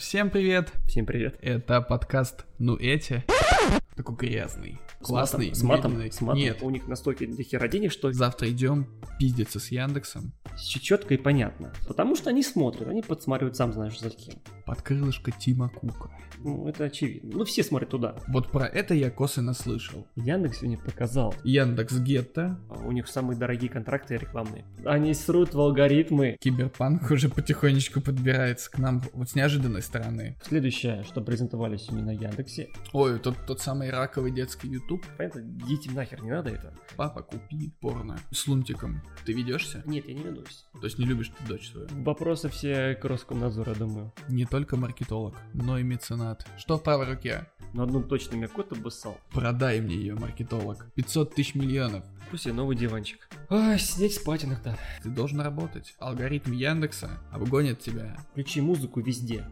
Всем привет! Всем привет. Это подкаст «Ну эти». Такой грязный, классный, С матом? медленный. С матом? Нет, У них настолько до хера денег, что завтра идем пиздиться с Яндексом четко и понятно. Потому что они смотрят, они подсматривают сам знаешь за кем. под крылышко Тима Кука. Ну, это очевидно. Ну, все смотрят туда. Вот про это я косвенно слышал. Яндекс сегодня показал. Яндекс Гетто, а У них самые дорогие контракты рекламные. Они срут в алгоритмы. Киберпанк уже потихонечку подбирается к нам вот с неожиданной стороны. Следующее, что презентовали сегодня на Яндексе. Ой, тот, тот самый раковый детский YouTube. Понятно, детям нахер не надо это. Папа, купи порно с лунтиком. Ты ведешься? Нет, я не ведусь. То есть не любишь ты дочь свою? Вопросы все к Роскомнадзору, думаю. Не только маркетолог, но и меценат. Что в правой руке? На одном точно меня кот обоссал. Продай мне ее, маркетолог. 500 тысяч миллионов. Пусть и новый диванчик. Ай, сидеть спать иногда. Ты должен работать. Алгоритм Яндекса обгонит тебя. Включи музыку везде.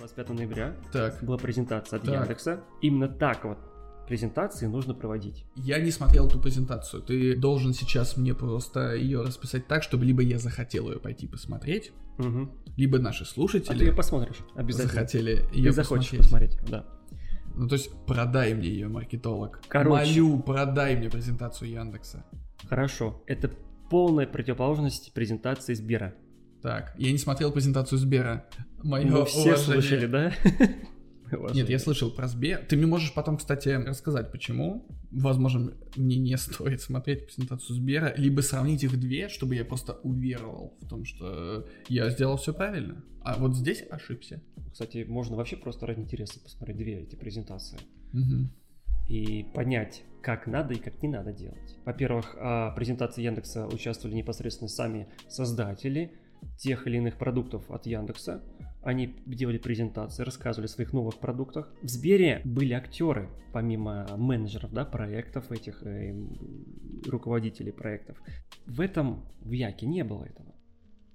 «25 ноября Так, была презентация от Так. Яндекса. Именно так вот презентации нужно проводить. я не смотрел ту презентацию. Ты должен сейчас мне просто ее расписать так, чтобы либо я захотел ее пойти посмотреть, Мгм. либо наши А ты слушатели ее посмотришь обязательно. захотели Ты ее захочешь посмотреть. посмотреть, да. Ну, то есть, продай мне ее, маркетолог. Короче. Молю, продай мне презентацию Яндекса. Хорошо. Это полная противоположность презентации Сбера. Так, я не смотрел презентацию Сбера. Мое Мы все уважение. слышали, да? Нет, я слышал про Сбер. Ты мне можешь потом, кстати, рассказать, почему. Возможно, мне не стоит смотреть презентацию Сбера, либо сравнить их две, чтобы я просто уверовал в том, что я сделал все правильно. А вот здесь ошибся. Кстати, можно вообще просто ради интереса посмотреть две эти презентации. Мгм. и понять, как надо и как не надо делать. Во-первых, в презентации Яндекса участвовали непосредственно сами создатели тех или иных продуктов от Яндекса. Они делали презентации, рассказывали о своих новых продуктах. В Сбере были актеры, помимо менеджеров да, проектов, этих э, руководителей проектов. В этом в Яке не было этого.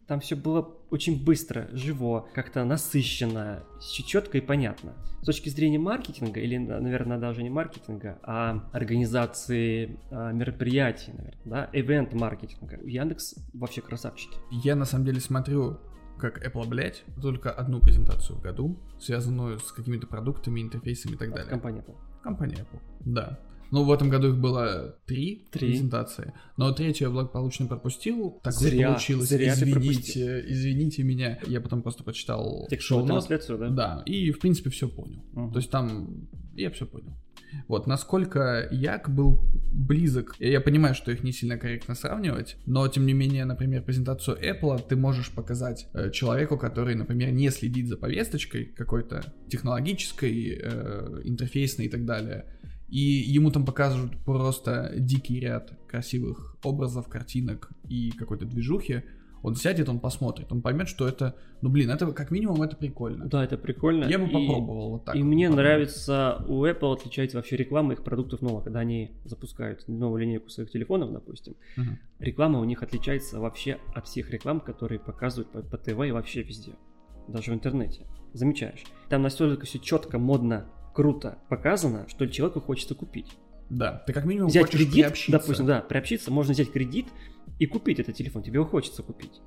Там все было очень быстро, живо, как-то насыщенно, четко и понятно. С точки зрения маркетинга, или, наверное, даже не маркетинга, а организации а, мероприятий, наверное, да, ивент-маркетинга. Яндекс вообще красавчики. Я на самом деле смотрю, как Apple, блядь, только одну презентацию в году, связанную с какими-то продуктами, интерфейсами и так далее. Компания Apple. Компания Apple, да. Ну, в этом году их было три, Три. презентации. Но третью я благополучно пропустил. Так вот Зря, получилось. зря извините, извините меня. Я потом просто почитал шоу-нот. да? Да, и в принципе все понял. Мгм. То есть там я все понял. Вот, насколько Як был близок, я понимаю, что их не сильно корректно сравнивать, но тем не менее, например, презентацию Apple ты можешь показать э, человеку, который, например, не следит за повесточкой какой-то технологической, э, интерфейсной и так далее, и ему там покажут просто дикий ряд красивых образов, картинок и какой-то движухи, он сядет, он посмотрит, он поймет, что это, ну блин, это как минимум это прикольно. Да, это прикольно. Я бы И- попробовал вот так. И вот мне попробовать. нравится, у Apple отличается вообще реклама их продуктов новых, когда они запускают новую линейку своих телефонов, допустим. Мгм. Реклама у них отличается вообще от всех реклам, которые показывают по, по ТВ и вообще везде. Даже в интернете. Замечаешь? Там настолько все четко, модно, круто показано, что человеку хочется купить. Да, ты как минимум взять хочешь кредит, приобщиться. допустим, да, приобщиться, можно взять кредит и купить этот телефон. Тебе его хочется купить.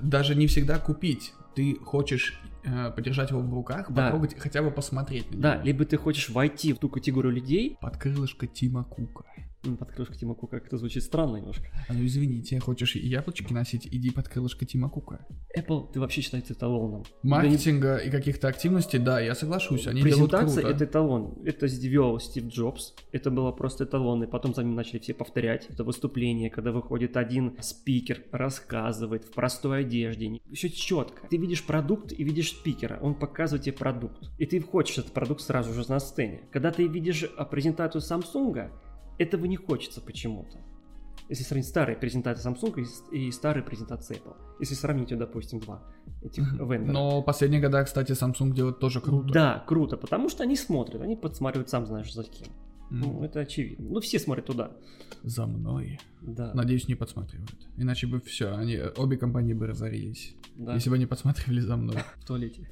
Даже не всегда купить. Ты хочешь э, подержать его в руках, Да. потрогать, хотя бы посмотреть на Да, него. либо ты хочешь войти в ту категорию людей, Под крылышко Тима Кука. Под крышку Тима Кука, как это звучит странно немножко. А ну извините, хочешь яблочки носить, иди под крылышко Тима Кука. Apple, ты вообще считается эталоном. Маркетинга и каких-то активностей, да, я соглашусь, они делают Презентация круто. это эталон. Это сделал Стив Джобс. Это было просто эталон. И потом за ним начали все повторять. Это выступление, когда выходит один спикер, рассказывает в простой одежде. Все четко. Ты видишь продукт и видишь спикера. Он показывает тебе продукт. И ты хочешь этот продукт сразу же на сцене. Когда ты видишь а, презентацию Samsung, этого не хочется почему-то. Если сравнить старые презентации Samsung и старые презентации Apple. Если сравнить, допустим, два этих вендора. Но последние года, кстати, Samsung делает тоже круто. Да, круто, потому что они смотрят, они подсматривают сам знаешь за кем. Ну, это очевидно. Ну, все смотрят туда. За мной. Да. Надеюсь, не подсматривают. Иначе бы все, они, обе компании бы разорились. да. Если бы они подсматривали за мной. В туалете.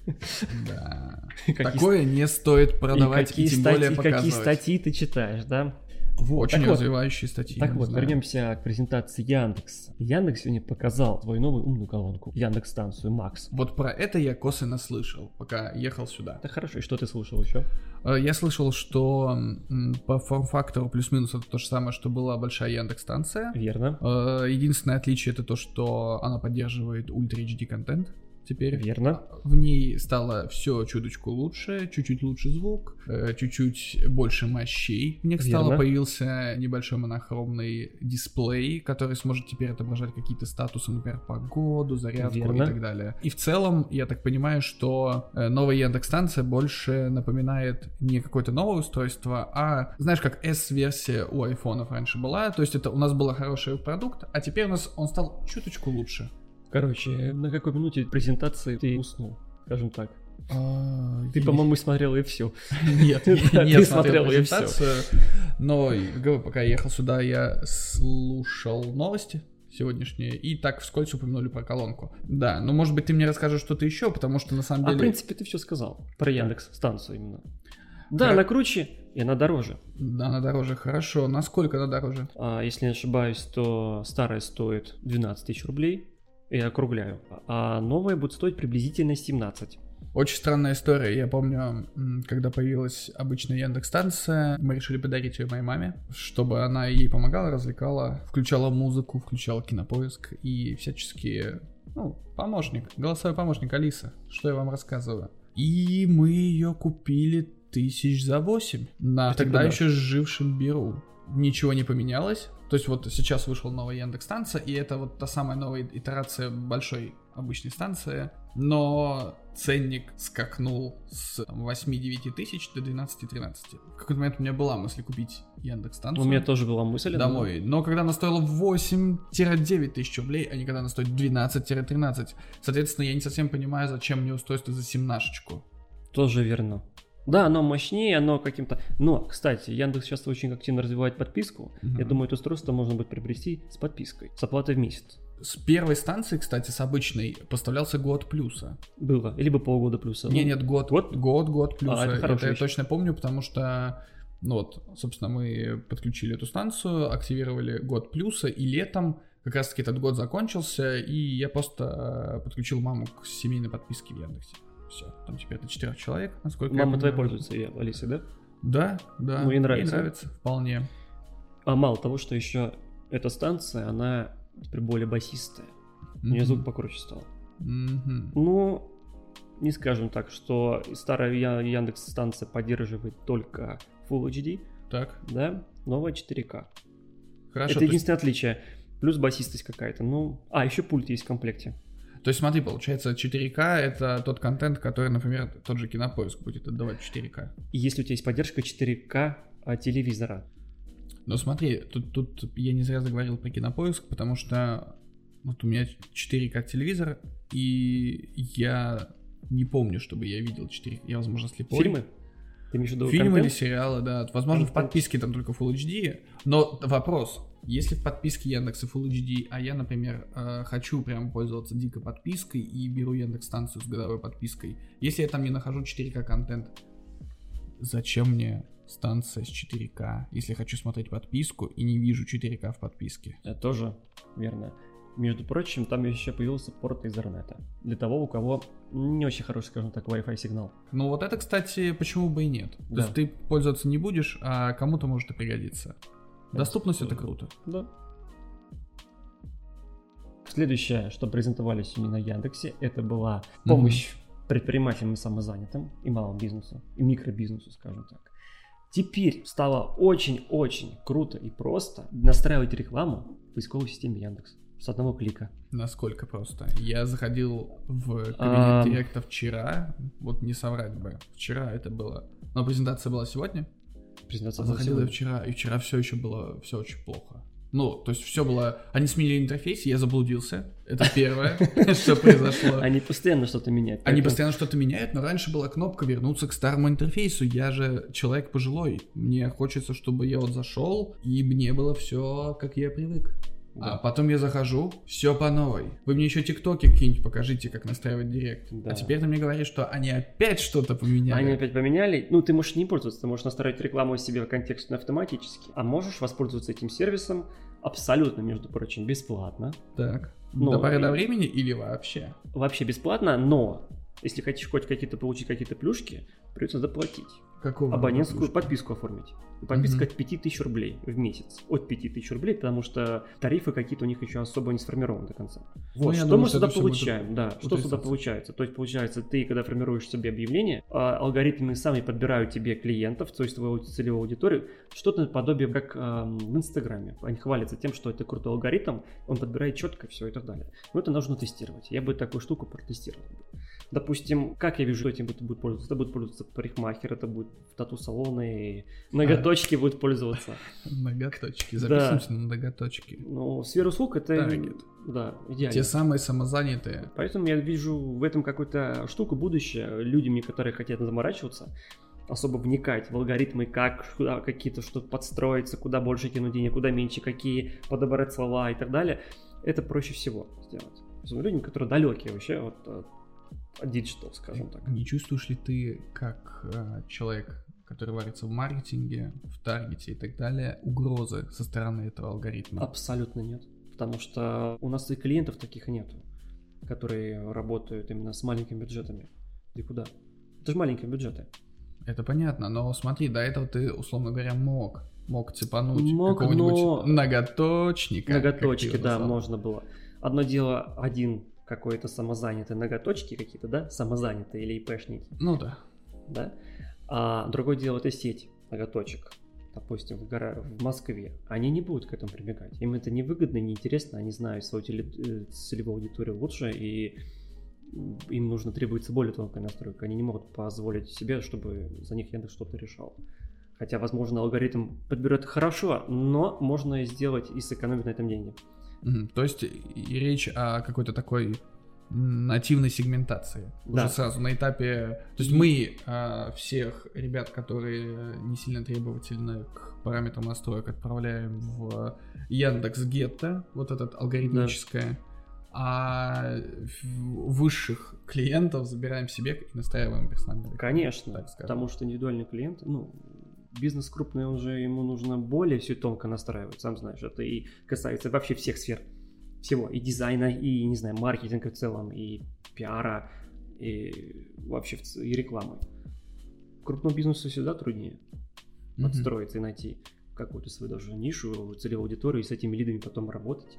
Да. Какие Такое не стоит ст- продавать и, какие тем более какие показывать. статьи ты читаешь, да? Вот, Очень так развивающие статьи. Так вот, знаю. вернемся к презентации Яндекс. Яндекс сегодня показал свою новую умную колонку, Яндекс станцию Макс. Вот про это я косвенно слышал, пока ехал сюда. Да хорошо, и что ты слышал еще? Э, я слышал, что по форм-фактору плюс-минус это то же самое, что была большая Яндекс станция. Верно. Э, единственное отличие это то, что она поддерживает Ultra HD контент теперь. Верно. В ней стало все чуточку лучше, чуть-чуть лучше звук, э, чуть-чуть больше мощей. В них стало появился небольшой монохромный дисплей, который сможет теперь отображать какие-то статусы, например, погоду, зарядку Верно. и так далее. И в целом, я так понимаю, что э, новая Яндекс-станция больше напоминает не какое-то новое устройство, а, знаешь, как S-версия у айфонов раньше была, то есть это у нас был хороший продукт, а теперь у нас он стал чуточку лучше. Короче, на какой минуте презентации ты уснул, скажем так? А, ты, по-моему, смотрел и все. Нет, не смотрел и все. Но пока я ехал сюда, я слушал новости сегодняшние, и так вскользь упомянули про колонку. Да, ну может быть ты мне расскажешь что-то еще, потому что на самом деле... А в принципе ты все сказал про Яндекс станцию именно. Да, она круче, и она дороже. Да, она дороже, хорошо. Насколько она дороже? А, если не ошибаюсь, то старая стоит 12 тысяч рублей, я округляю. А новая будет стоить приблизительно 17. Очень странная история. Я помню, когда появилась обычная Яндекс станция, мы решили подарить ее моей маме, чтобы она ей помогала, развлекала, включала музыку, включала кинопоиск и всячески, ну, помощник, голосовой помощник Алиса, что я вам рассказываю. И мы ее купили тысяч за восемь на Это тогда еще жившем Беру. Ничего не поменялось, то есть вот сейчас вышел новая Яндекс станция, и это вот та самая новая итерация большой обычной станции, но ценник скакнул с 8-9 тысяч до 12-13. В какой-то момент у меня была мысль купить Яндекс станцию. У меня тоже была мысль. Домой. Но когда она стоила 8-9 тысяч рублей, а не когда она стоит 12-13. Соответственно, я не совсем понимаю, зачем мне устройство за семнашечку. Тоже верно. Да, оно мощнее, оно каким-то... Но, кстати, Яндекс сейчас очень активно развивает подписку. Угу. Я думаю, это устройство можно будет приобрести с подпиской, с оплатой в месяц. С первой станции, кстати, с обычной, поставлялся год плюса. Было, либо полгода плюса. Не, нет, год, год, год, год плюса. А, это, это я точно помню, потому что, ну вот, собственно, мы подключили эту станцию, активировали год плюса, и летом как раз-таки этот год закончился, и я просто э, подключил маму к семейной подписке в Яндексе. Все, там теперь это четырех человек, насколько Мама твоя пользуется я, Алисой, да? Да, да. Ну, ей нравится. Ей нравится, вполне. А мало того, что еще эта станция, она теперь более басистая. У нее звук покруче стал. Mm-hmm. Ну, не скажем так, что старая Яндекс станция поддерживает только Full HD. Так. Да, новая 4К. Хорошо. Это единственное есть... отличие. Плюс басистость какая-то. Ну, а, еще пульт есть в комплекте. То есть смотри, получается 4К это тот контент, который, например, тот же кинопоиск будет отдавать 4К. И если у тебя есть поддержка 4К а, телевизора. Ну смотри, тут, тут я не зря заговорил про кинопоиск, потому что вот у меня 4К телевизор, и я не помню, чтобы я видел 4 Я, возможно, слепой. Фильмы? Ты имеешь в виду Фильмы контент? или сериалы, да. Возможно, контент. в подписке там только Full HD. Но вопрос, если в подписке Яндекса Full HD, а я, например, э, хочу прям пользоваться дико подпиской и беру Яндекс станцию с годовой подпиской, если я там не нахожу 4К контент, зачем мне станция с 4К, если хочу смотреть подписку и не вижу 4К в подписке? Это тоже верно. Между прочим, там еще появился порт Ethernet. Для того, у кого не очень хороший, скажем так, Wi-Fi сигнал. Ну вот это, кстати, почему бы и нет. Да. То есть ты пользоваться не будешь, а кому-то может и пригодиться. Доступность это круто. Да. Следующее, что презентовали сегодня на Яндексе, это была помощь mm-hmm. предпринимателям и самозанятым, и малому бизнесу, и микробизнесу, скажем так. Теперь стало очень-очень круто и просто настраивать рекламу в поисковой системе Яндекс с одного клика. Насколько просто? Я заходил в кабинет а... директа вчера, вот не соврать бы, вчера это было, но презентация была сегодня, презентация Заходил я вчера, и вчера все еще было все очень плохо. Ну, то есть все было... Они сменили интерфейс, я заблудился. Это первое, что произошло. Они постоянно что-то меняют. Они постоянно что-то меняют, но раньше была кнопка вернуться к старому интерфейсу. Я же человек пожилой. Мне хочется, чтобы я вот зашел, и мне было все, как я привык. А потом я захожу, все по новой. Вы мне еще тиктоки какие-нибудь покажите, как настраивать директ. Да. А теперь ты мне говоришь, что они опять что-то поменяли. Они опять поменяли. Ну, ты можешь не пользоваться, ты можешь настроить рекламу себе контекстно автоматически. А можешь воспользоваться этим сервисом абсолютно, между прочим, бесплатно. Так. Но- До поры до времени или вообще? Вообще бесплатно, но если хочешь хоть какие-то получить какие-то плюшки, придется заплатить. Какого? Абонентскую плюшки? подписку оформить. Подписка Мгм. от 5000 рублей в месяц. От 5000 рублей, потому что тарифы какие-то у них еще особо не сформированы до конца. Ну, Вот, я что думаю, мы сюда получаем? Да, что сюда получается? То есть, получается, ты, когда формируешь себе объявление, а, алгоритмы сами подбирают тебе клиентов, то есть твою целевую аудиторию, что-то наподобие как ам, в Инстаграме. Они хвалятся тем, что это крутой алгоритм, он подбирает четко все и так далее. Но это нужно тестировать. Я бы такую штуку протестировал. Допустим, как я вижу, что этим будет пользоваться? Это будет пользоваться парикмахер, это будет тату-салоны, и ноготочки будут пользоваться. Ноготочки. Да. Записываемся на ноготочки. Ну, сфера услуг это... Таргет. Да, идеально. Те самые самозанятые. Поэтому я вижу в этом какую-то штуку будущее. Людям, которые хотят заморачиваться, особо вникать в алгоритмы, как куда какие-то что-то подстроиться, куда больше кинуть денег, куда меньше, какие подобрать слова и так далее, это проще всего сделать. Людям, которые далекие вообще от, от digital, скажем так. Не чувствуешь ли ты, как э, человек, который варится в маркетинге, в таргете и так далее, угрозы со стороны этого алгоритма? Абсолютно нет. Потому что у нас и клиентов таких нету, которые работают именно с маленькими бюджетами. Ты куда? Это же маленькие бюджеты. Это понятно, но смотри, до этого ты, условно говоря, мог. Мог цепануть Мог, какого-нибудь но- ноготочника. как ты Ноготочки, его да, назвал. можно было. Одно дело, один какой-то самозанятый ноготочки какие-то, да, самозанятые или ИПшники, Ну да. да, а другое дело это сеть ноготочек, допустим, в, гора... в Москве, они не будут к этому прибегать. Им это невыгодно, неинтересно, они знают свою теле- э, целевую аудиторию лучше, и им нужно требуется более тонкая настройка. Они не могут позволить себе, чтобы за них Яндекс что-то решал. Хотя, возможно, алгоритм подберет хорошо, но можно и сделать и сэкономить на этом деньги. То есть и речь о какой-то такой нативной сегментации. Да. Уже сразу на этапе... То есть мы а, всех ребят, которые не сильно требовательны к параметрам настроек, отправляем в Яндекс Гетто, вот этот алгоритмическое, а в- высших клиентов забираем себе и настраиваем персонально. Конечно, так скажем. потому что индивидуальный клиент, ну, бизнес крупный, он же ему нужно более все тонко настраивать, сам знаешь, это и касается вообще всех сфер, всего, и дизайна, и, не знаю, маркетинга в целом, и пиара, и вообще и рекламы. Крупному бизнесу всегда труднее Мгм. подстроиться и найти какую-то свою даже нишу, целевую аудиторию, и с этими лидами потом работать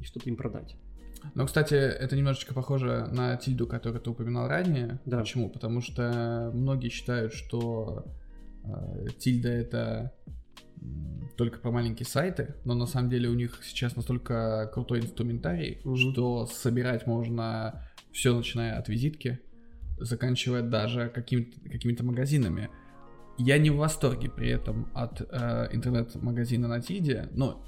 и что-то им продать. Но, кстати, это немножечко похоже на тильду, которую ты упоминал ранее. Да. Почему? Потому что многие считают, что тильда это только про маленькие сайты, но на самом деле у них сейчас настолько крутой инструментарий, Мгм. что собирать можно все, начиная от визитки, заканчивая даже какими-то, какими-то магазинами. Я не в восторге при этом от э, интернет-магазина на Тильде, но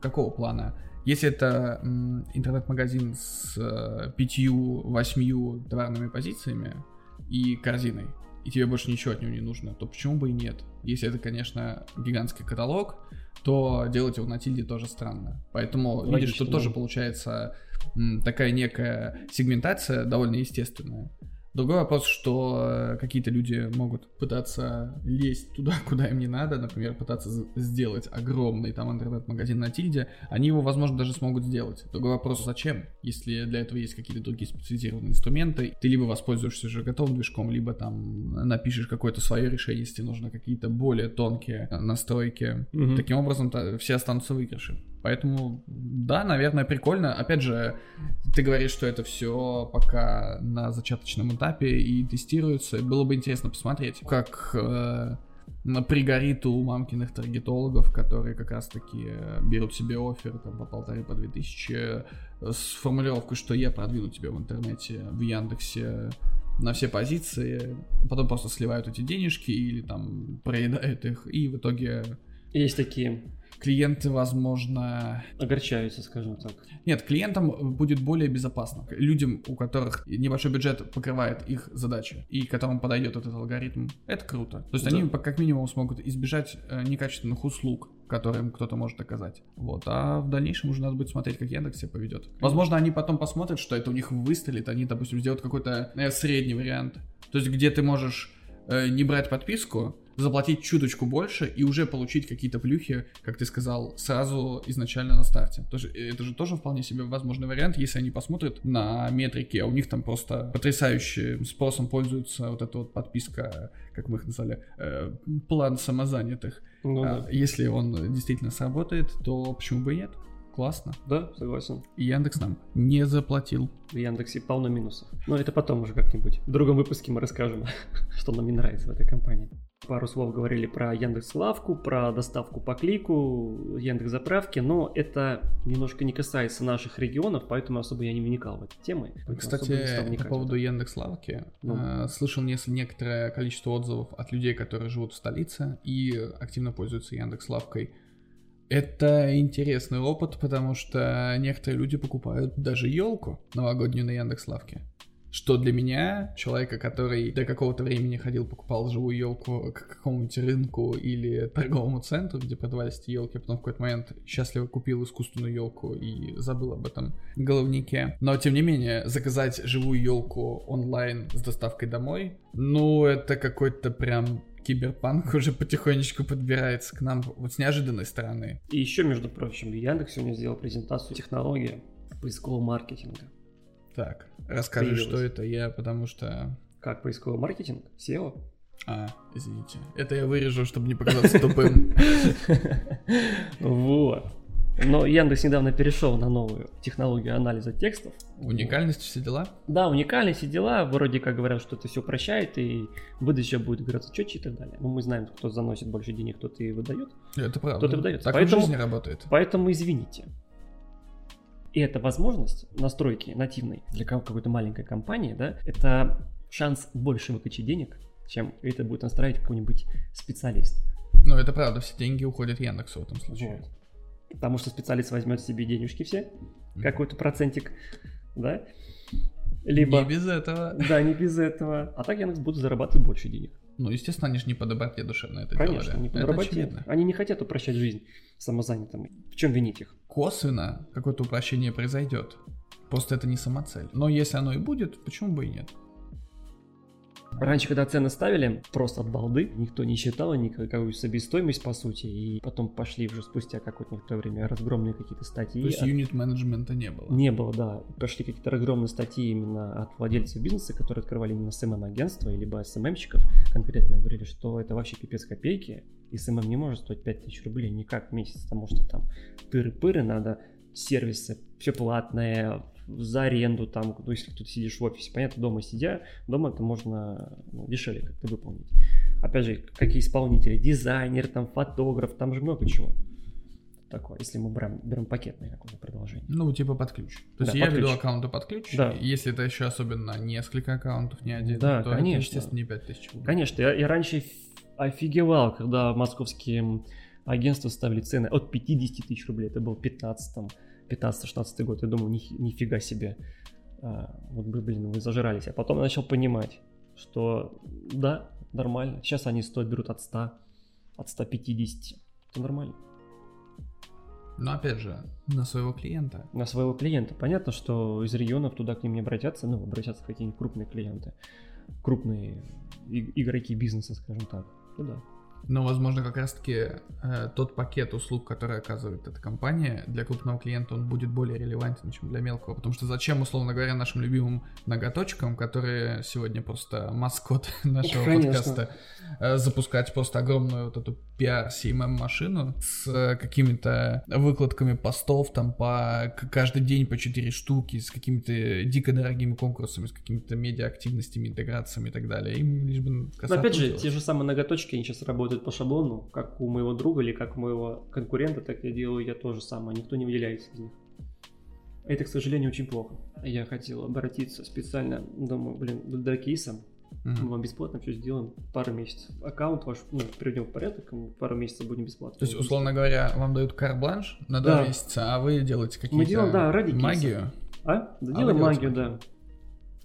какого плана? Если это м, интернет-магазин с э, пятью, восьмью товарными позициями и корзиной, и тебе больше ничего от него не нужно, то почему бы и нет? Если это, конечно, гигантский каталог, то делать его на тильде тоже странно. Поэтому, видишь, Логично, тут тоже получается такая некая сегментация довольно естественная. Другой вопрос, что э, какие-то люди могут пытаться лезть туда, куда им не надо, например, пытаться сделать огромный там интернет-магазин на тильде, они его, возможно, даже смогут сделать. Другой вопрос, зачем? Если для этого есть какие-то другие специализированные инструменты, ты либо воспользуешься уже готовым движком, либо там напишешь какое-то свое решение, если нужно какие-то более тонкие э, настройки. Мгм. Таким образом, все останутся в выигрыше. Поэтому, да, наверное, прикольно. Опять же, ты говоришь, что это все пока на зачаточном этапе и тестируется. Было бы интересно посмотреть, как э, пригорит у мамкиных таргетологов, которые как раз-таки э, берут себе офер там, по полторы, по две тысячи э, с формулировкой, что я продвину тебя в интернете, в Яндексе на все позиции, потом просто сливают эти денежки или там проедают их, и в итоге Есть такие. Клиенты, возможно... Огорчаются, скажем так. Нет, клиентам будет более безопасно. Людям, у которых небольшой бюджет покрывает их задачи, и которым подойдет этот алгоритм, это круто. То есть да. они как минимум смогут избежать э, некачественных услуг, которые им кто-то может оказать. Вот. А в дальнейшем уже надо будет смотреть, как Яндекс себя поведет. Возможно, они потом посмотрят, что это у них выстрелит, они, допустим, сделают какой-то э, средний вариант. То есть, где ты можешь э, не брать подписку, заплатить чуточку больше и уже получить какие-то плюхи, как ты сказал, сразу изначально на старте. Тоже, это же тоже вполне себе возможный вариант, если они посмотрят на метрики, а у них там просто потрясающим спросом пользуется вот эта вот подписка, как мы их назвали, э, план самозанятых. Ну, а, да. Если он действительно сработает, то почему бы и нет? Классно. Да, согласен. И Яндекс нам не заплатил. В Яндексе полно минусов. Но это потом уже как-нибудь. В другом выпуске мы расскажем, что нам не нравится в этой компании. Пару слов говорили про Яндекс Лавку, про доставку по клику, Яндекс Заправки, но это немножко не касается наших регионов, поэтому особо я не вникал в эти темы. Кстати, по поводу Яндекс Лавки, ну. э, слышал некоторое количество отзывов от людей, которые живут в столице и активно пользуются Яндекс Лавкой. Это интересный опыт, потому что некоторые люди покупают даже елку новогоднюю на Яндекс Лавке. Что для меня, человека, который до какого-то времени ходил, покупал живую елку к какому-нибудь рынку или торговому центру, где продавались эти елки, а потом в какой-то момент счастливо купил искусственную елку и забыл об этом головнике. Но тем не менее, заказать живую елку онлайн с доставкой домой, ну, это какой-то прям киберпанк уже потихонечку подбирается к нам вот с неожиданной стороны. И еще, между прочим, Яндекс сегодня сделал презентацию технологии поискового маркетинга. Так, расскажи, Появилось. что это я, потому что... Как поисковый маркетинг? SEO? А, извините. Это я вырежу, чтобы не показаться тупым. Вот. Но Яндекс недавно перешел на новую технологию анализа текстов. Уникальность все дела? Да, уникальность и дела. Вроде как говорят, что это все прощает, и выдача будет гораздо четче и так далее. Но мы знаем, кто заносит больше денег, кто-то и выдает. Это правда. Кто-то выдает. Так поэтому, в жизни работает. Поэтому извините. И эта возможность настройки нативной для какой-то маленькой компании, да, это шанс больше выкачать денег, чем это будет настраивать какой-нибудь специалист. Ну, это правда, все деньги уходят Яндексу в этом случае. Вот. Потому что специалист возьмет себе денежки все, какой-то процентик, да? Либо... Не без этого. Да, не без этого. А так Яндекс будет зарабатывать больше денег. Ну, естественно, они же не по доброте душевно это Конечно, делали. не по доброте. Они не хотят упрощать жизнь самозанятым. В чем винить их? Косвенно какое-то упрощение произойдет. Просто это не самоцель. Но если оно и будет, почему бы и нет? Раньше, когда цены ставили, просто от балды, никто не считал никакую себестоимость, по сути, и потом пошли уже спустя какое-то некоторое время разгромные какие-то статьи. То есть юнит менеджмента не было? Не было, да. Пошли какие-то разгромные статьи именно от владельцев бизнеса, которые открывали именно СММ-агентства, либо СММщиков, конкретно говорили, что это вообще пипец копейки, и СММ не может стоить 5000 рублей никак в месяц, потому что там тыры-пыры, надо сервисы, все платное, за аренду, там, ну, если кто-то сидишь в офисе, понятно, дома сидя, дома это можно ну, дешевле как-то выполнить. Опять же, какие исполнители, дизайнер, там, фотограф, там же много чего. Такое, если мы берем, берем пакетное какое-то продолжение. Ну, типа под ключ. То есть да, я веду ключ. аккаунты под ключ, да. если это еще особенно несколько аккаунтов, не один, да, то конечно. это, естественно, не 5000 рублей. Конечно, я, я раньше офигевал, когда московские агентства ставили цены от 50 тысяч рублей, это был 15 там 15-16 год, я думаю, ни, нифига себе. А, вот, блин, вы зажирались. А потом я начал понимать, что да, нормально. Сейчас они стоят, берут от 100, от 150. Это нормально. Но опять же, на своего клиента. На своего клиента. Понятно, что из регионов туда к ним не обратятся, ну, обратятся какие-нибудь крупные клиенты, крупные игроки бизнеса, скажем так. Туда. Но, возможно, как раз-таки э, тот пакет услуг, который оказывает эта компания, для крупного клиента он будет более релевантен, чем для мелкого. Потому что зачем, условно говоря, нашим любимым ноготочкам, которые сегодня просто маскот нашего Конечно. подкаста, э, запускать просто огромную вот эту PR CMM машину с э, какими-то выкладками постов там по каждый день по 4 штуки, с какими-то дико дорогими конкурсами, с какими-то медиа-активностями, интеграциями и так далее. Им лишь бы Но опять же, те же самые ноготочки, они сейчас работают по шаблону, как у моего друга или как у моего конкурента, так я делаю я тоже самое, никто не выделяется из них. Это, к сожалению, очень плохо. Я хотел обратиться специально, думаю, блин, до кейса Мы вам бесплатно все сделаем пару месяцев. Аккаунт ваш, ну, приведем в порядок, мы пару месяцев будем бесплатно. То есть, условно говоря, вам дают карбланш на Да. два месяца, а вы делаете какие-то Мы делаем, да, ради кейса. магию. А? Да, вы делаем магию, да.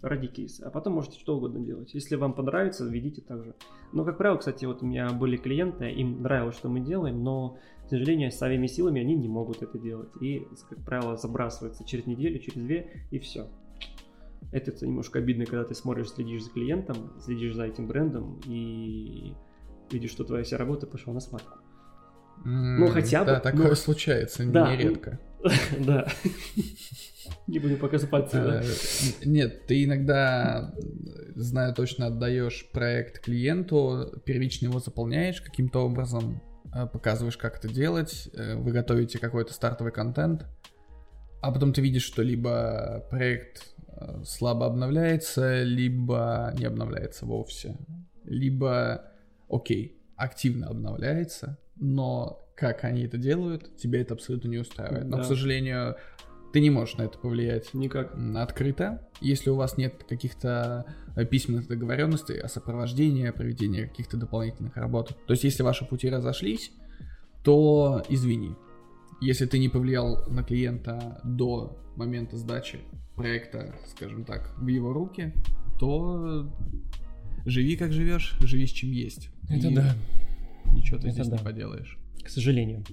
Ради кейса. А потом можете что угодно делать. Если вам понравится, введите так же. Но, как правило, кстати, вот у меня были клиенты, им нравилось, что мы делаем, но, к сожалению, своими силами они не могут это делать. И, как правило, забрасывается через неделю, через две, и все. Это немножко обидно, когда ты смотришь, следишь за клиентом, следишь за этим брендом и видишь, что твоя вся работа пошла на смарку. Ну, хотя бы, Да, такое ну, случается да, нередко. Да. Не будем пока запаться, да. Э, Нет, ты иногда, знаю точно, отдаешь проект клиенту, первично его заполняешь каким-то образом, э, показываешь, как это делать, э, вы готовите какой-то стартовый контент, а потом ты видишь, что либо проект слабо обновляется, либо не обновляется вовсе, либо, окей, активно обновляется, но как они это делают, тебя это абсолютно не устраивает. Но, Да. к сожалению, ты не можешь на это повлиять Никак. открыто. Если у вас нет каких-то э, письменных договоренностей о сопровождении, о проведении каких-то дополнительных работ. То есть, если ваши пути разошлись, то извини. Если ты не повлиял на клиента до момента сдачи проекта, скажем так, в его руки, то живи как живешь, живи с чем есть. Это И да. Ничего ты Это здесь да. не поделаешь. К сожалению.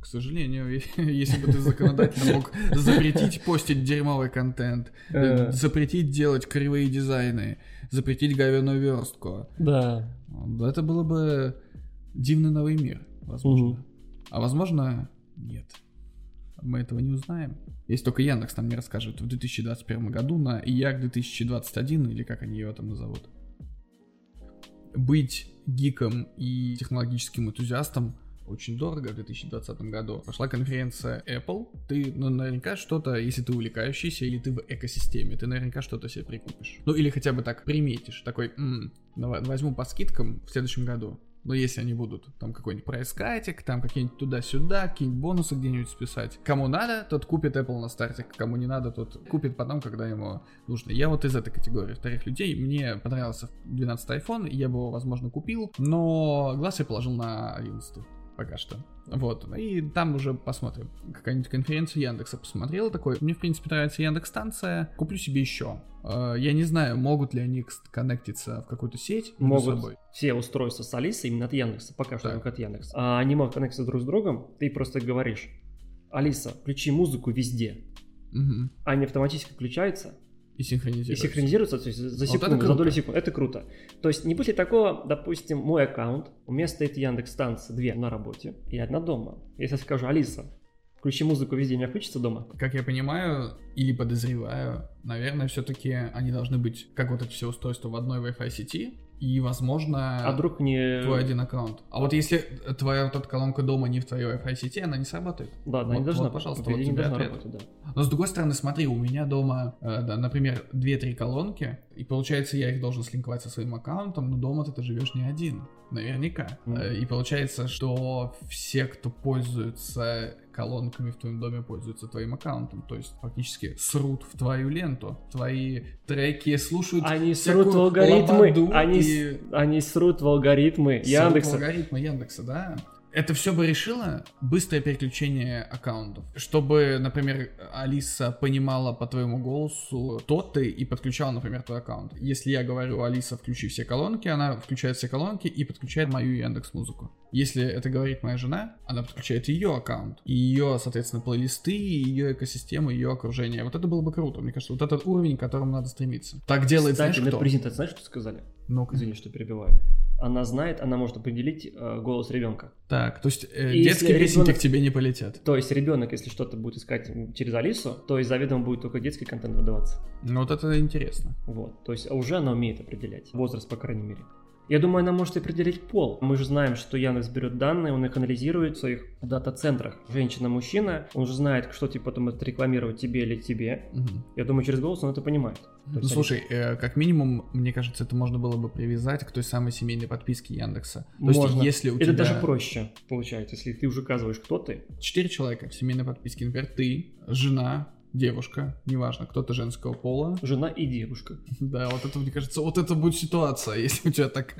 К сожалению, если бы ты законодательно мог запретить постить дерьмовый контент, Э. запретить делать кривые дизайны, запретить говяную верстку, Да. это было бы дивный новый мир, возможно. А возможно, нет. Мы этого не узнаем. Если только Яндекс нам не расскажет в 2021 году на ИЯК 2021, или как они его там назовут. Быть гиком и технологическим энтузиастом очень дорого в 2020 году. Пошла конференция Apple. Ты, ну, наверняка что-то, если ты увлекающийся или ты в экосистеме, ты наверняка что-то себе прикупишь. Ну, или хотя бы так приметишь. Такой, «М, давай, возьму по скидкам в следующем году. Но если они будут, там какой-нибудь прайс-катик, там какие-нибудь туда-сюда, какие-нибудь бонусы где-нибудь списать. Кому надо, тот купит Apple на старте, кому не надо, тот купит потом, когда ему нужно. Я вот из этой категории вторых людей. Мне понравился 12 iPhone, я бы его, возможно, купил, но глаз я положил на 11 пока что. Вот, и там уже посмотрим. Какая-нибудь конференция Яндекса посмотрел такой. Мне, в принципе, нравится Яндекс станция. Куплю себе еще. Э, Я не знаю, могут ли они коннектиться в какую-то сеть Могут собой. все устройства с Алисой именно от Яндекса, пока что Так. только от Яндекса. А они могут коннектиться друг с другом, ты просто говоришь, Алиса, включи музыку везде. Мгм. Они автоматически включаются И и синхронизируются. синхронизируются то есть за Вот секунду, это за долю секунды. Это круто. То есть не будет такого, допустим, мой аккаунт, у меня стоит Яндекс станция, две на работе и одна дома. Если я скажу, Алиса, включи музыку везде, у меня включится дома? Как я понимаю или подозреваю, наверное, все-таки они должны быть, как вот эти все устройства, в одной Wi-Fi сети. И, возможно, А вдруг не... твой один аккаунт. А вот если твоя вот эта колонка дома не в твоей Wi-Fi сети, она не сработает. Да, она Вот- не должна, вот, пожалуйста, вот не тебе ответ. работать, да. Но с другой стороны, смотри, у меня дома, э, да, например, 2-3 колонки, и получается, я их должен слинковать со своим аккаунтом, но дома ты живешь не один, наверняка. Э, И получается, что все, кто пользуется колонками в твоем доме, пользуются твоим аккаунтом, то есть фактически срут в твою ленту, твои треки слушают Они срут в алгоритмы, они, и они срут в алгоритмы срут в Яндекса. алгоритмы Яндекса, да. Это все бы решило быстрое переключение аккаунтов. Чтобы, например, Алиса понимала по твоему голосу, кто ты, и подключала, например, твой аккаунт. Если я говорю, Алиса, включи все колонки, она включает все колонки и подключает мою Яндекс Музыку. Если это говорит моя жена, она подключает ее аккаунт. И ее, соответственно, плейлисты, ее экосистему, ее окружение. Вот это было бы круто, мне кажется. Вот этот уровень, к которому надо стремиться. Так делает, Кстати, знаешь, на кто? знаешь, что сказали? Ну-ка. Извини, что перебиваю. Она знает, она может определить э, голос ребенка. Так, то есть э, И детские песенки ребенок- к тебе не полетят. То есть ребенок, если что-то будет искать через Алису, то и заведомо будет только детский контент выдаваться. Ну вот это интересно. Вот. То есть уже она умеет определять возраст, по крайней мере. Я думаю, она может определить пол. Мы же знаем, что Яндекс берет данные, он их анализирует в своих дата-центрах. Женщина-мужчина, он же знает, что тебе потом отрекламировать тебе или тебе. Мгм. Я думаю, через голос он это понимает. Ну, есть слушай, э, как минимум, мне кажется, это можно было бы привязать к той самой семейной подписке Яндекса. То есть, Можно. если у Это тебя даже проще получается, если ты уже указываешь, кто ты. четыре человека в семейной подписке, например, ты, жена, девушка, неважно, кто-то женского пола. Жена и девушка. Да, вот это, мне кажется, вот это будет ситуация, если у тебя так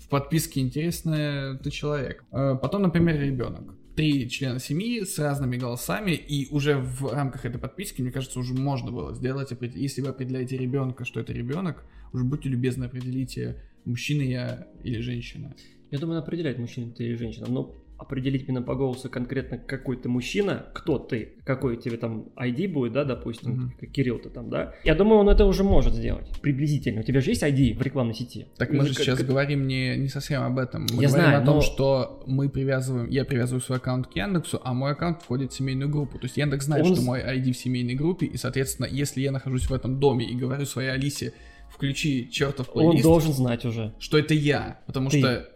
в подписке интересная ты человек. Э, потом, например, ребенок. Три члена семьи с разными голосами, и уже в рамках этой подписки, мне кажется, уже можно было сделать, если вы определяете ребенка, что это ребенок, уже будьте любезны, определите, мужчина я или женщина. Я думаю, надо определять, мужчина ты или женщина. Но определить именно по голосу конкретно какой ты мужчина, кто ты, какой у тебя там ID будет, да, допустим, mm-hmm. как Кирилл ты там, да. Я думаю, он это уже может сделать приблизительно. У тебя же есть ID в рекламной сети? Так мы же сейчас как... говорим не, не совсем об этом. Мы я говорим знаю, о том, но... что мы привязываем, я привязываю свой аккаунт к Яндексу, а мой аккаунт входит в семейную группу. То есть Яндекс знает, он... что мой ID в семейной группе, и, соответственно, если я нахожусь в этом доме и говорю своей Алисе, включи чертов плейлист. Он должен знать уже. Что это я, потому Ты. что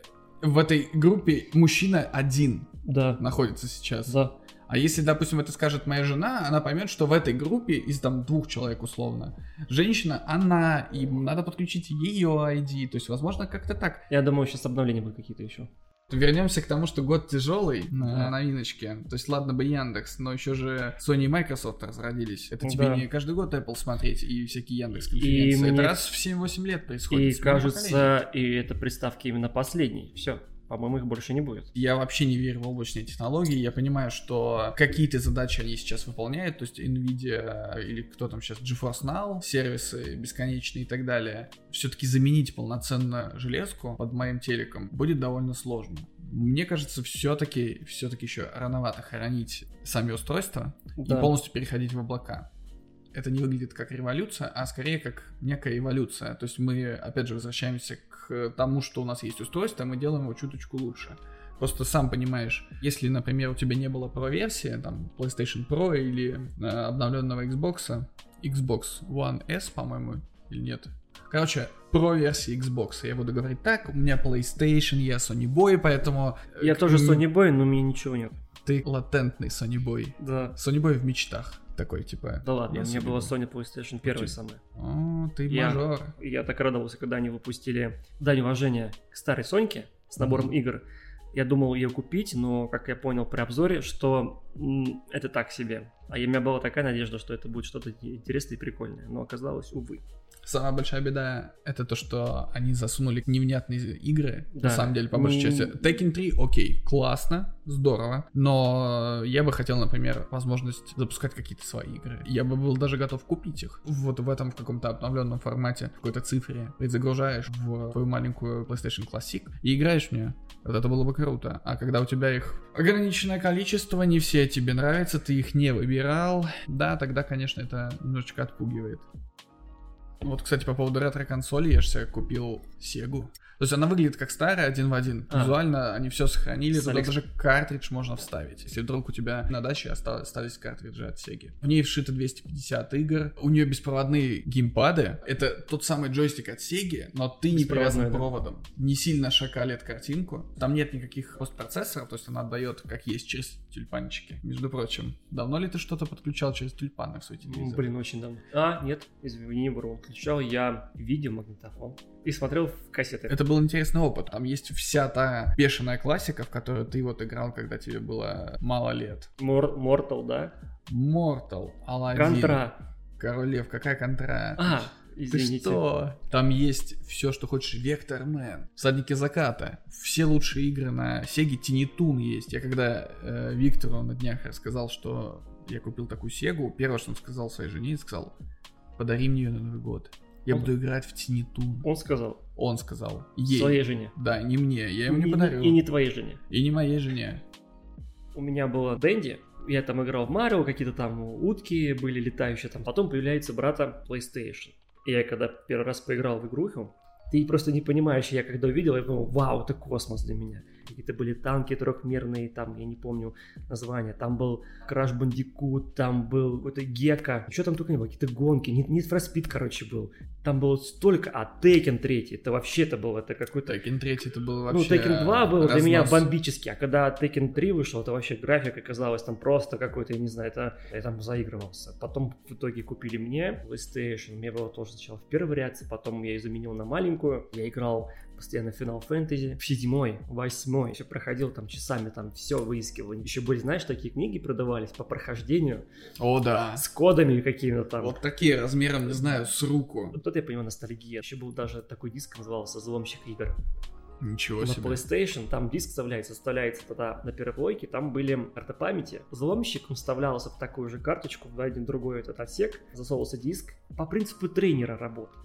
в этой группе мужчина один да. находится сейчас. Да. А если, допустим, это скажет моя жена, она поймет, что в этой группе из там двух человек условно, женщина, она, и надо подключить ее ID, то есть, возможно, как-то так. Я думаю, сейчас обновления будут какие-то еще. Вернемся к тому, что год тяжелый на новиночке. То есть, ладно бы Яндекс, но еще же Sony и Microsoft разродились. Это тебе да. не каждый год Apple смотреть и всякие Яндекс конференции. И это мне... раз в 7-8 лет происходит. И кажется, и это приставки именно последние. Все. По-моему, их больше не будет. Я вообще не верю в облачные технологии. Я понимаю, что какие-то задачи они сейчас выполняют. То есть Nvidia или кто там сейчас, GeForce Now, сервисы бесконечные и так далее. Все-таки заменить полноценно железку под моим телеком будет довольно сложно. Мне кажется, все-таки все-таки еще рановато хоронить сами устройства да. и полностью переходить в облака это не выглядит как революция, а скорее как некая эволюция. То есть мы, опять же, возвращаемся к тому, что у нас есть устройство, мы делаем его чуточку лучше. Просто сам понимаешь, если, например, у тебя не было Pro-версии, там, PlayStation Pro или э, обновленного Xbox, Xbox One S, по-моему, или нет, Короче, про версии Xbox. Я буду говорить так, у меня PlayStation, я Sony Boy, поэтому... Я тоже Sony Boy, но у меня ничего нет. Ты латентный Sony Boy. Да. Sony Boy в мечтах такой, типа... Да ладно, у меня была Sony PlayStation 1 самая. О, ты я, мажор. Я так радовался, когда они выпустили дань уважения к старой Соньке с набором mm-hmm. игр. Я думал ее купить, но, как я понял при обзоре, что это так себе. А у меня была такая надежда, что это будет что-то интересное и прикольное. Но оказалось, увы. Самая большая беда это то, что они засунули невнятные игры, да. на самом деле, по большей части. Tekken 3, окей, классно, здорово, но я бы хотел, например, возможность запускать какие-то свои игры. Я бы был даже готов купить их. Вот в этом в каком-то обновленном формате, в какой-то цифре, предзагружаешь в твою маленькую PlayStation Classic и играешь в нее. Вот это было бы круто. А когда у тебя их ограниченное количество, не все тебе нравятся, ты их не выбирал, да, тогда, конечно, это немножечко отпугивает. Вот, кстати, по поводу ретро-консоли, я же себе купил Сегу. То есть она выглядит как старая, один в один. А. Визуально они все сохранили, туда даже картридж можно вставить. Если вдруг у тебя на даче остались картриджи от Sega. В ней вшито 250 игр. У нее беспроводные геймпады. Это тот самый джойстик от Sega, но ты не привязан да. проводом. Не сильно шакалит картинку. Там нет никаких постпроцессоров, то есть она отдает как есть через тюльпанчики. Между прочим, давно ли ты что-то подключал через тюльпаны в свой телевизор? Блин, очень давно. А, нет, извини, не был. Включал я видеомагнитофон и смотрел в кассеты. Это был интересный опыт. Там есть вся та бешеная классика, в которую ты вот играл, когда тебе было мало лет. Мор Mortal, да? Mortal, Алладин. Контра. Король Лев, какая контра? А, Извините. Ты что? Там есть все, что хочешь. Вектор Мэн, Всадники Заката. Все лучшие игры на Сеге. Тинитун есть. Я когда э, Виктору на днях рассказал, что я купил такую Сегу, первое, что он сказал своей жене, сказал, подари мне ее на Новый год. Я он... буду играть в Тинитун. Он сказал. Он сказал. Ей. Своей жене. Да, не мне. Я ему не, не подарю. И не твоей жене. И не моей жене. У меня было Дэнди. Я там играл в Марио, какие-то там утки были летающие. Там потом появляется брата PlayStation. И я когда первый раз поиграл в игруху, ты просто не понимаешь, я когда увидел, я подумал, вау, это космос для меня какие-то были танки трехмерные, там, я не помню название, там был Краш Бандикут, там был какой-то Гека, что там только не было, какие-то гонки, не Need for Speed, короче, был. Там было столько, а Tekken 3, это вообще это был, это какой-то... Tekken 3 это был ну, вообще... Ну, Tekken 2 был разнос. для меня бомбический, а когда Tekken 3 вышел, это вообще графика казалась там просто какой-то, я не знаю, это я там заигрывался. Потом в итоге купили мне PlayStation, мне было тоже сначала в первой вариации, потом я ее заменил на маленькую, я играл постоянно Final Fantasy, седьмой, восьмой, еще проходил там часами, там все выискивал. Еще были, знаешь, такие книги продавались по прохождению. О, да. С кодами какими-то там. Вот такие размером, не знаю, с руку. Вот это я понимаю, ностальгия. Еще был даже такой диск, назывался «Взломщик игр». Ничего на себе. PlayStation, там диск вставляется, вставляется тогда на переплойке, там были карты памяти. Взломщик вставлялся в такую же карточку, в один другой этот отсек, засовывался диск. По принципу тренера работал.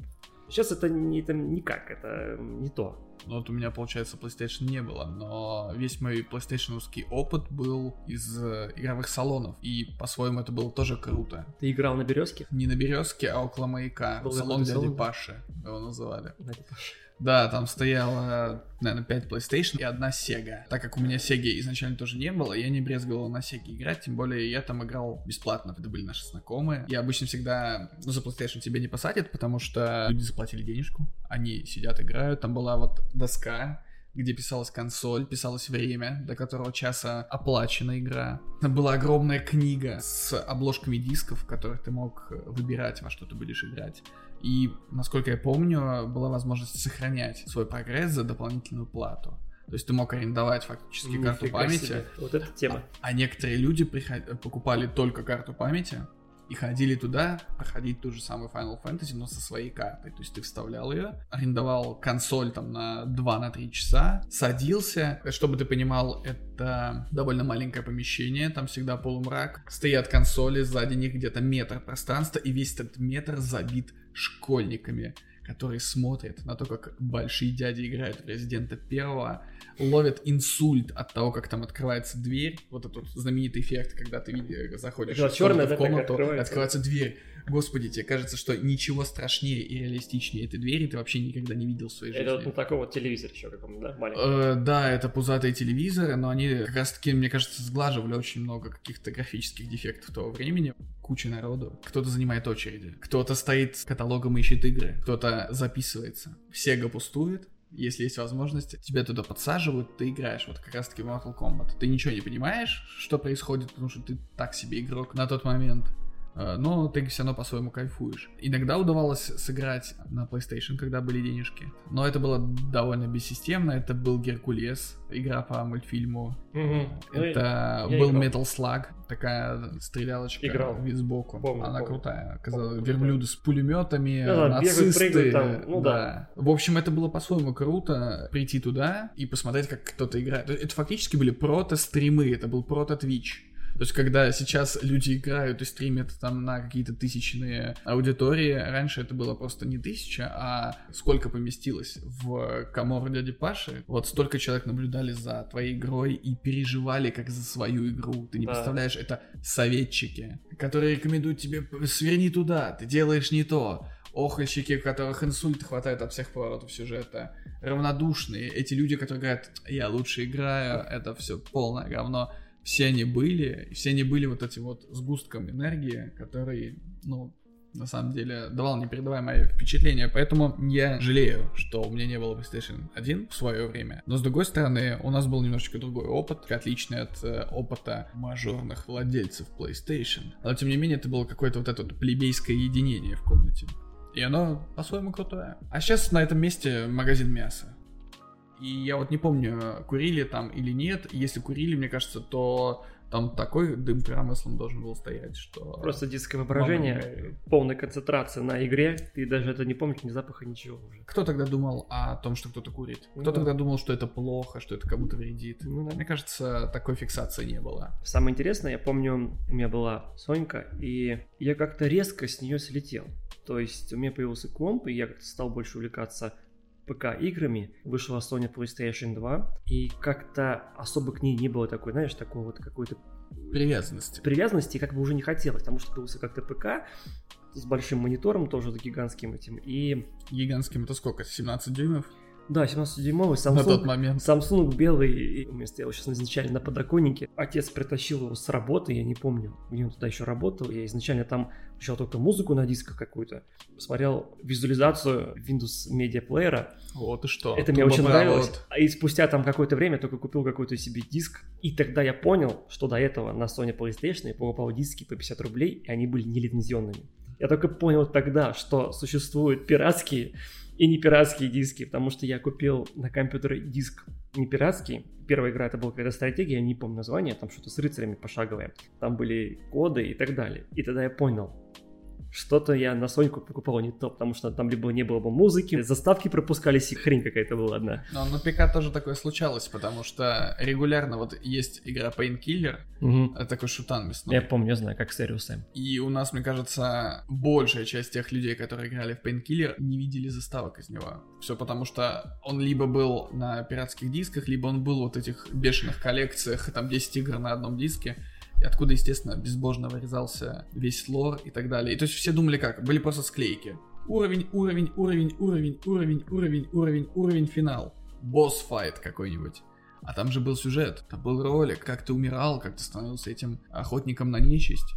Сейчас это, не, это никак, это не то. Ну вот у меня, получается, PlayStation не было, но весь мой PlayStation опыт был из э, игровых салонов, и по-своему это было тоже круто. Ты играл на березке? Не на березке, а около маяка. Был салон дяди салон? Паши его называли. Дядя Паша. Да, там стояло, наверное, 5 PlayStation и одна Sega. Так как у меня Sega изначально тоже не было, я не брезговал на Sega играть, тем более я там играл бесплатно, это были наши знакомые. Я обычно всегда, ну, за PlayStation тебя не посадят, потому что люди заплатили денежку, они сидят, играют, там была вот доска, где писалась консоль, писалось время, до которого часа оплачена игра. Там была огромная книга с обложками дисков, в которых ты мог выбирать, во что ты будешь играть. И, насколько я помню, была возможность сохранять свой прогресс за дополнительную плату. То есть ты мог арендовать фактически карту Нифига памяти, себе. Вот эта тема. а некоторые люди приход- покупали только карту памяти и ходили туда проходить ту же самую Final Fantasy, но со своей картой. То есть ты вставлял ее, арендовал консоль там на 2-3 часа, садился. Чтобы ты понимал, это довольно маленькое помещение, там всегда полумрак. Стоят консоли, сзади них где-то метр пространства, и весь этот метр забит школьниками которые смотрят на то, как большие дяди играют в Резидента первого, ловят инсульт от того, как там открывается дверь, вот этот знаменитый эффект, когда ты видишь, заходишь Да, в да, в комнату, открывается. открывается дверь. Господи, тебе кажется, что ничего страшнее и реалистичнее этой двери ты вообще никогда не видел в своей жизни. Это вот такой вот телевизор еще каком-то, да, маленький. Э, да, это пузатые телевизоры, но они как раз таки, мне кажется, сглаживали очень много каких-то графических дефектов того времени. Куча народу. Кто-то занимает очереди, кто-то стоит с каталогом и ищет игры, кто-то записывается. Сега пустует, если есть возможность, тебя туда подсаживают, ты играешь, вот как раз таки в Mortal Kombat. Ты ничего не понимаешь, что происходит, потому что ты так себе игрок на тот момент. Э, Но ты все равно по-своему кайфуешь. Иногда удавалось сыграть на PlayStation, когда были денежки. Но это было довольно бессистемно. Это был Геркулес, игра по мультфильму. Ну, Это я был играл. Metal Slug, такая стрелялочка Играл. вид сбоку. Помню, Она помню. крутая. Оказалось, Помню, верблюды с пулеметами, Да, да, бегают, нацисты. прыгают там, ну да. В общем, это было по-своему круто прийти туда и посмотреть, как кто-то играет. Это фактически были прото-стримы, это был прото-твич. То есть, когда сейчас люди играют и стримят там на какие-то тысячные аудитории, раньше это было просто не тысяча, а сколько поместилось в комору дяди Паши, вот столько человек наблюдали за твоей игрой и переживали как за свою игру. Ты не Да. представляешь, это советчики, которые рекомендуют тебе сверни туда, ты делаешь не то. Охальщики, у которых инсульт хватает от всех поворотов сюжета. Равнодушные. Эти люди, которые говорят, я лучше играю, это все полное говно. Все они были, и все они были вот этим вот сгустком энергии, который, ну, на самом деле, давал непередаваемое впечатление, поэтому я жалею, что у меня не было PlayStation 1 в свое время. Но с другой стороны, у нас был немножечко другой опыт, отличный от э, опыта мажорных владельцев PlayStation. Но тем не менее, это было какое-то вот это вот плебейское единение в комнате. И оно по-своему крутое. А сейчас на этом месте магазин мяса. И я вот не помню, курили там или нет. Если курили, мне кажется, то там такой дым промыслом должен был стоять, что... Просто детское Мама воображение, полная концентрация на игре, ты даже это не помнишь, ни запаха, ничего уже. Кто тогда думал о том, что кто-то курит? Ну Кто да. тогда думал, что это плохо, что это кому-то вредит? Ну да. Мне кажется, такой фиксации не было. Самое интересное, я помню, у меня была Сонька, и я как-то резко с нее слетел. То есть у меня появился комп, и я как-то стал больше увлекаться ПК-играми. Вышла Sony PlayStation 2, и как-то особо к ней не было такой, знаешь, такой вот какой-то Привязанности. привязанности как бы уже не хотелось, потому что появился как-то ПК с большим монитором, тоже с гигантским этим. И Гигантским это сколько? 17 дюймов? Да, 17-дюймовый На тот Samsung. момент. Samsung белый, и у меня стоял сейчас изначально на подоконнике. Отец притащил его с работы, я не помню, где он тогда еще работал. Я изначально там включал только музыку на дисках какую-то, посмотрел визуализацию Windows Media Player. Вот и что. Это мне очень нравилось. Трубопровод. А И спустя там какое-то время только купил какой-то себе диск. И тогда я понял, что до этого на Sony PlayStation я покупал диски по 50 рублей, и они были нелицензионными. Я только понял тогда, что существуют пиратские и не пиратские диски, потому что я купил на компьютере диск не пиратский. Первая игра это была какая-то стратегия, я не помню название, там что-то с рыцарями пошаговое. Там были коды и так далее. И тогда я понял, что-то я на Соньку покупал не то, потому что там либо не было бы музыки, заставки пропускались, и хрень какая-то была одна. Но на ПК тоже такое случалось, потому что регулярно вот есть игра Painkiller, угу. это такой шутан мясной. Я помню, я знаю, как Serious Sam. И у нас, мне кажется, большая часть тех людей, которые играли в Painkiller, не видели заставок из него. Все потому, что он либо был на пиратских дисках, либо он был вот этих бешеных коллекциях, там 10 игр на одном диске, откуда, естественно, безбожно вырезался весь лор и так далее. И то есть все думали как? Были просто склейки. Уровень, уровень, уровень, уровень, уровень, уровень, уровень, уровень, финал. Босс-файт какой-нибудь. А там же был сюжет, там был ролик, как ты умирал, как ты становился этим охотником на нечисть.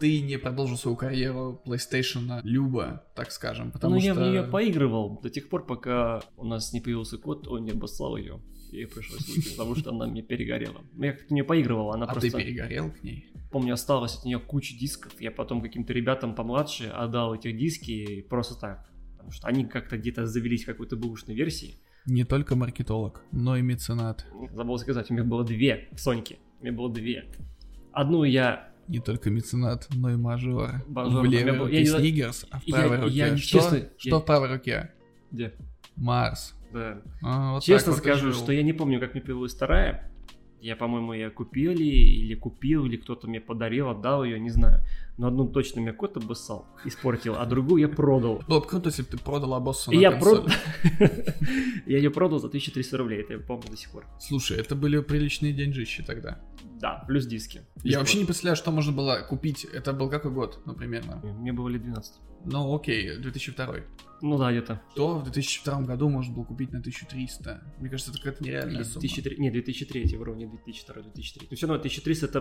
Ты не продолжил свою карьеру PlayStation Люба, так скажем, потому ну, что... Я в нее поигрывал до тех пор, пока у нас не появился код, он не обослал ее ей пришлось выйти, потому что она мне перегорела. Ну, я как-то не поигрывал, она а просто... ты перегорел к ней? Помню, осталось от нее куча дисков, я потом каким-то ребятам помладше отдал этих диски просто так, потому что они как-то где-то завелись в какой-то бэушной версии. Не только маркетолог, но и меценат. Забыл сказать, у меня было две Соньки, у меня было две. Одну я не только меценат, но и мажор. мажор в левой руке я Снигерс, а в правой я, руке я, что? Честно, что я... в правой руке? Где? Марс. Да. А, вот Честно вот скажу, что я не помню, как мне появилась вторая. Я, по-моему, ее купили, или купил, или кто-то мне подарил, отдал ее, не знаю. Но одну точно мне кот обоссал, испортил, а другую я продал. Было бы круто, если бы ты продал обоссанную Я продал... Я ее продал за 1300 рублей, это я помню до сих пор. Слушай, это были приличные деньжищи тогда. Да, плюс диски. Я вообще не представляю, что можно было купить. Это был какой год, ну, примерно? Мне было лет 12. Ну, окей, 2002. Ну да, где-то. То в 2002 году можно было купить на 1300. Мне кажется, это какая-то нереальная 2003, сумма. Не, 2003, вроде не 2002, 2003. Но все равно 1300 это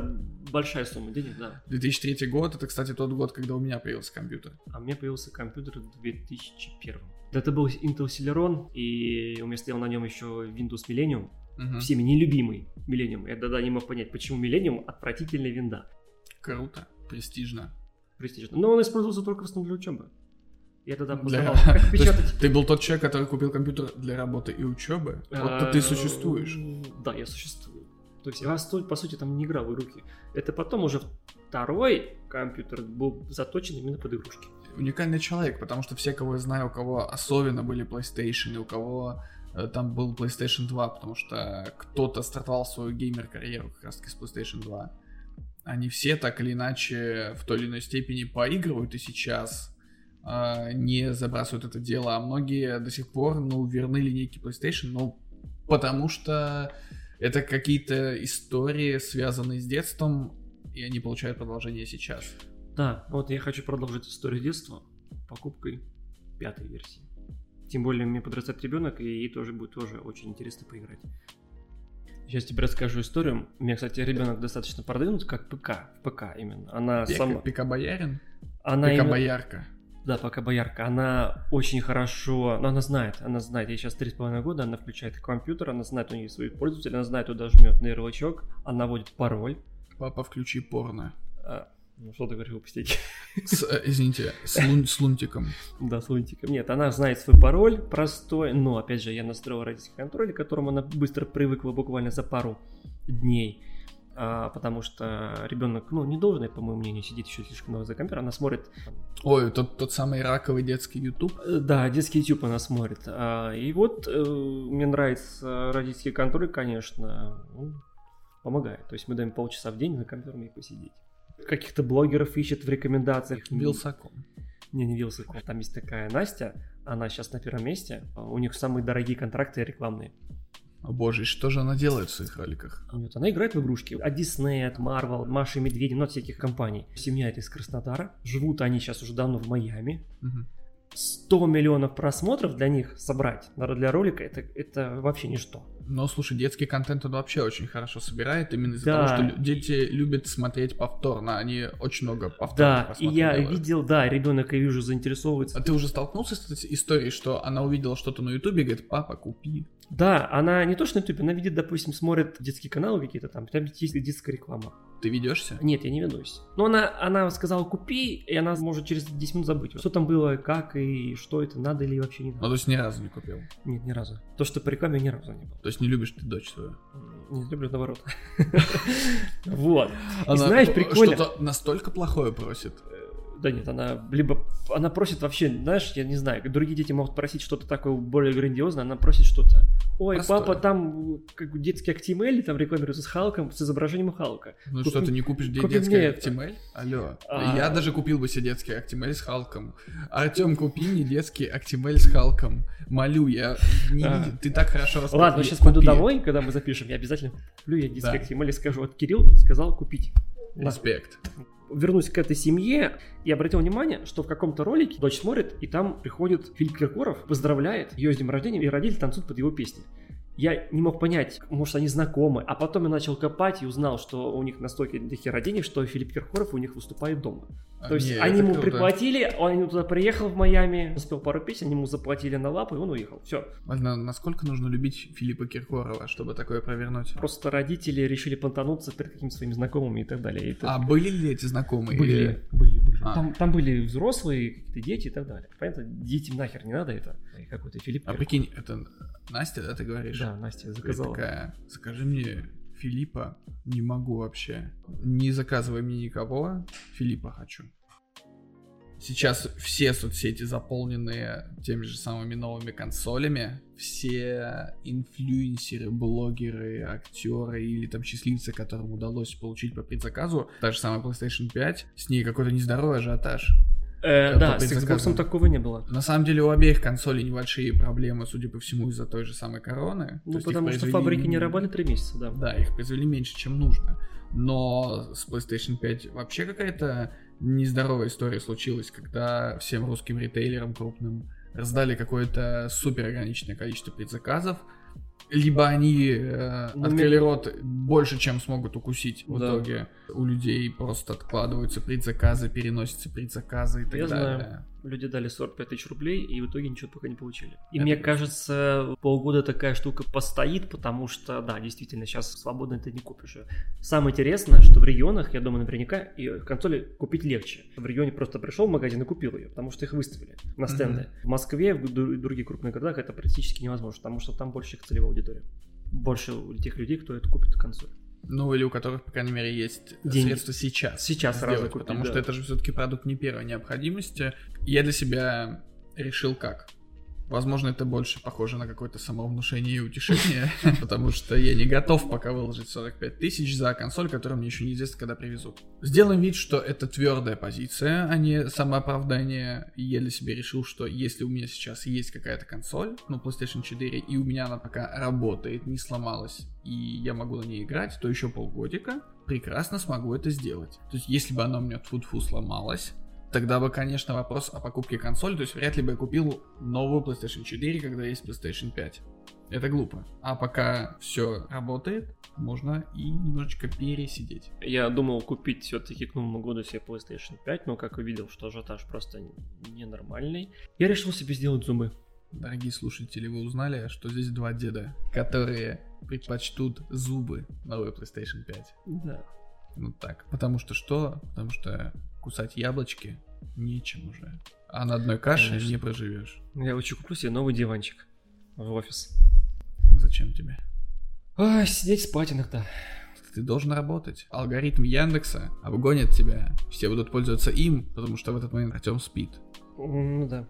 большая сумма денег, да. 2003 год, это, кстати, тот год, когда у меня появился компьютер. А у меня появился компьютер в 2001. Это был Intel Celeron, и у меня стоял на нем еще Windows Millennium, угу. всеми нелюбимый Millennium. Я тогда не мог понять, почему Millennium отвратительная винда. Круто, престижно. Престижно. Но он использовался только в основном для учебы. Я тогда познавал, для... как печатать. Ты был тот человек, который купил компьютер для работы и учебы? Вот ты существуешь. Да, я существую. То есть я, по сути, там не играл в руки. Это потом уже второй компьютер был заточен именно под игрушки. Уникальный человек, потому что все, кого я знаю, у кого особенно были PlayStation, у кого э, там был PlayStation 2, потому что кто-то стартовал свою геймер-карьеру как раз таки с PlayStation 2. Они все так или иначе в той или иной степени поигрывают и сейчас э, не забрасывают это дело, а многие до сих пор, ну, верны линейке PlayStation, ну, потому что это какие-то истории, связанные с детством, и они получают продолжение сейчас. Да, вот я хочу продолжить историю детства покупкой пятой версии. Тем более мне подрастает ребенок, и ей тоже будет тоже очень интересно поиграть. Сейчас тебе расскажу историю. У меня, кстати, ребенок достаточно продвинут, как ПК, в ПК именно. Она Пека, сама... ПК Боярин? Она ПК именно... Да, пока боярка. Она очень хорошо, но она знает, она знает. Ей сейчас три с половиной года, она включает компьютер, она знает у нее своих пользователей, она знает, туда жмет на ярлычок, она вводит пароль. Папа, включи порно. А, ну что ты говорил, пустяки? С, э, извините, с, лун, с лунтиком. Да, с лунтиком. Нет, она знает свой пароль простой, но, опять же, я настроил родительский контроль, к которому она быстро привыкла буквально за пару дней потому что ребенок, ну, не должен, по моему мнению, сидеть еще слишком много за компьютером, она смотрит... Ой, тот, тот самый раковый детский YouTube? Э, да, детский YouTube она смотрит. А, и вот э, мне нравится родительский контроль, конечно, ну, помогает. То есть мы даем полчаса в день на компьютере и посидеть. Каких-то блогеров ищет в рекомендациях. Вилсаком. Не, не Вилсаком. Там есть такая Настя, она сейчас на первом месте. У них самые дорогие контракты рекламные. О боже, что же она делает в своих роликах? Нет, она играет в игрушки. От Disney, от Marvel, Маши и Медведи, ну, от всяких компаний. Семья это из Краснодара. Живут они сейчас уже давно в Майами. Угу. 100 миллионов просмотров для них собрать для ролика это, это вообще ничто. Но, слушай, детский контент он вообще очень хорошо собирает, именно из-за Да. того, что дети любят смотреть повторно, они очень много повторно Да, и я видел, да, ребенок, я вижу, заинтересовывается. А ты уже столкнулся с этой историей, что она увидела что-то на ютубе и говорит, папа, купи. Да, она не то что на ютубе, она видит, допустим, смотрит детские каналы какие-то там, там есть детская реклама. Ты ведешься? Нет, я не ведусь. Но она, она сказала купи, и она может через 10 минут забыть. Что там было, как и что это, надо или вообще не Ну, надо. то есть ни разу не купил. Нет, ни разу. То, что по рекламе ни разу не было. То есть не любишь ты дочь свою. Не люблю наоборот. Вот. И знаешь, прикольно. Что-то настолько плохое просит. Да нет, она либо она просит вообще, знаешь, я не знаю, другие дети могут просить что-то такое более грандиозное, она просит что-то. Ой, Простое. папа, там как бы детский HTML там рекламируется с Халком, с изображением Халка. Ну Купи- что, ты не купишь де- купи детский. Actimel? Алло. А. Я даже купил бы себе детский Actimel с Халком. Артем, купи мне детский Actimel с Халком. Молю, я не А. Ты так хорошо рассказал. Ладно, сейчас пойду домой, когда мы запишем, я обязательно куплю, я детский Да. HTML и скажу, вот Кирилл сказал купить. Ладно. Вернусь к этой семье и обратил внимание, что в каком-то ролике дочь смотрит, и там приходит Филипп Киркоров, поздравляет ее с днем рождения, и родители танцуют под его песни. Я не мог понять, может, они знакомы, а потом я начал копать и узнал, что у них настолько дохера денег, что Филипп Киркоров у них выступает дома. То есть Не, они ему приплатили, он туда приехал в Майами, успел пару песен, они ему заплатили на лапу, и он уехал. Все. Ладно, насколько нужно любить Филиппа Киркорова, чтобы такое провернуть? Просто родители решили понтануться перед какими-то своими знакомыми и так далее. И это- А были ли эти знакомые? Были, Или- были, были. А. Там, там были взрослые, какие-то дети и так далее. Понятно, детям нахер не надо это. Какой-то Филипп. А Киркоров. прикинь, это Настя, да, ты говоришь? Да, Настя Ты заказала. такая, закажи мне Филиппа, не могу вообще. Не заказывай мне никого, Филиппа хочу. Сейчас все соцсети заполнены теми же самыми новыми консолями. Все инфлюенсеры, блогеры, актеры или там счастливцы, которым удалось получить по предзаказу, та же самая PlayStation 5, с ней какой-то нездоровый ажиотаж. Э, да, с. Xbox такого не было. На самом деле у обеих консолей небольшие проблемы, судя по всему, из-за той же самой короны. Ну, потому что произвели фабрики не работали три месяца, да. Да, их произвели меньше, чем нужно. Но с PlayStation 5 вообще какая-то нездоровая история случилась, когда всем русским ритейлерам крупным раздали какое-то супер ограниченное количество предзаказов. Либо они э, Ну, открыли рот больше, чем смогут укусить. В Да. итоге у людей просто откладываются предзаказы, переносятся предзаказы и так Я далее. знаю. Люди дали 45 тысяч рублей, и в итоге ничего пока не получили. И Это мне просто. кажется, полгода такая штука постоит, потому что, да, действительно, сейчас свободно ты не купишь. Самое интересное, что в регионах, я думаю, наверняка, и консоли купить легче. В регионе просто пришел в магазин и купил ее, потому что их выставили на стенды. В Москве, в ду- других крупных городах это практически невозможно, потому что там больше их целевая аудитория. Больше тех людей, кто это купит консоль. Ну, или у которых, по крайней мере, есть Деньги. средства сейчас. Сейчас сразу сделать, купить, Потому да. что это же все-таки продукт не первой необходимости. Я для себя решил как. Возможно, это больше похоже на какое-то самовнушение и утешение, потому что я не готов пока выложить 45 тысяч за консоль, которую мне еще неизвестно, когда привезут. Сделаем вид, что это твердая позиция, а не самооправдание. Я для себя решил, что если у меня сейчас есть какая-то консоль, ну, PlayStation 4, и у меня она пока работает, не сломалась, и я могу на ней играть, то еще полгодика прекрасно смогу это сделать. То есть, если бы она у меня тфу сломалась, тогда бы, конечно, вопрос о покупке консоли, то есть вряд ли бы я купил новую PlayStation 4, когда есть PlayStation 5. Это глупо. А пока все работает, можно и немножечко пересидеть. Я думал купить все-таки к Новому году себе PlayStation 5, но как увидел, что ажиотаж просто ненормальный, я решил себе сделать зубы. Дорогие слушатели, вы узнали, что здесь два деда, которые предпочтут зубы новой PlayStation 5. Да. Ну так. Потому что что? Потому что кусать яблочки нечем уже. А на одной каше Конечно. не проживешь. Я лучше куплю себе новый диванчик в офис. Зачем тебе? Ай, сидеть спать иногда. Ты должен работать. Алгоритм Яндекса обгонит тебя. Все будут пользоваться им, потому что в этот момент Артем спит. Ну да.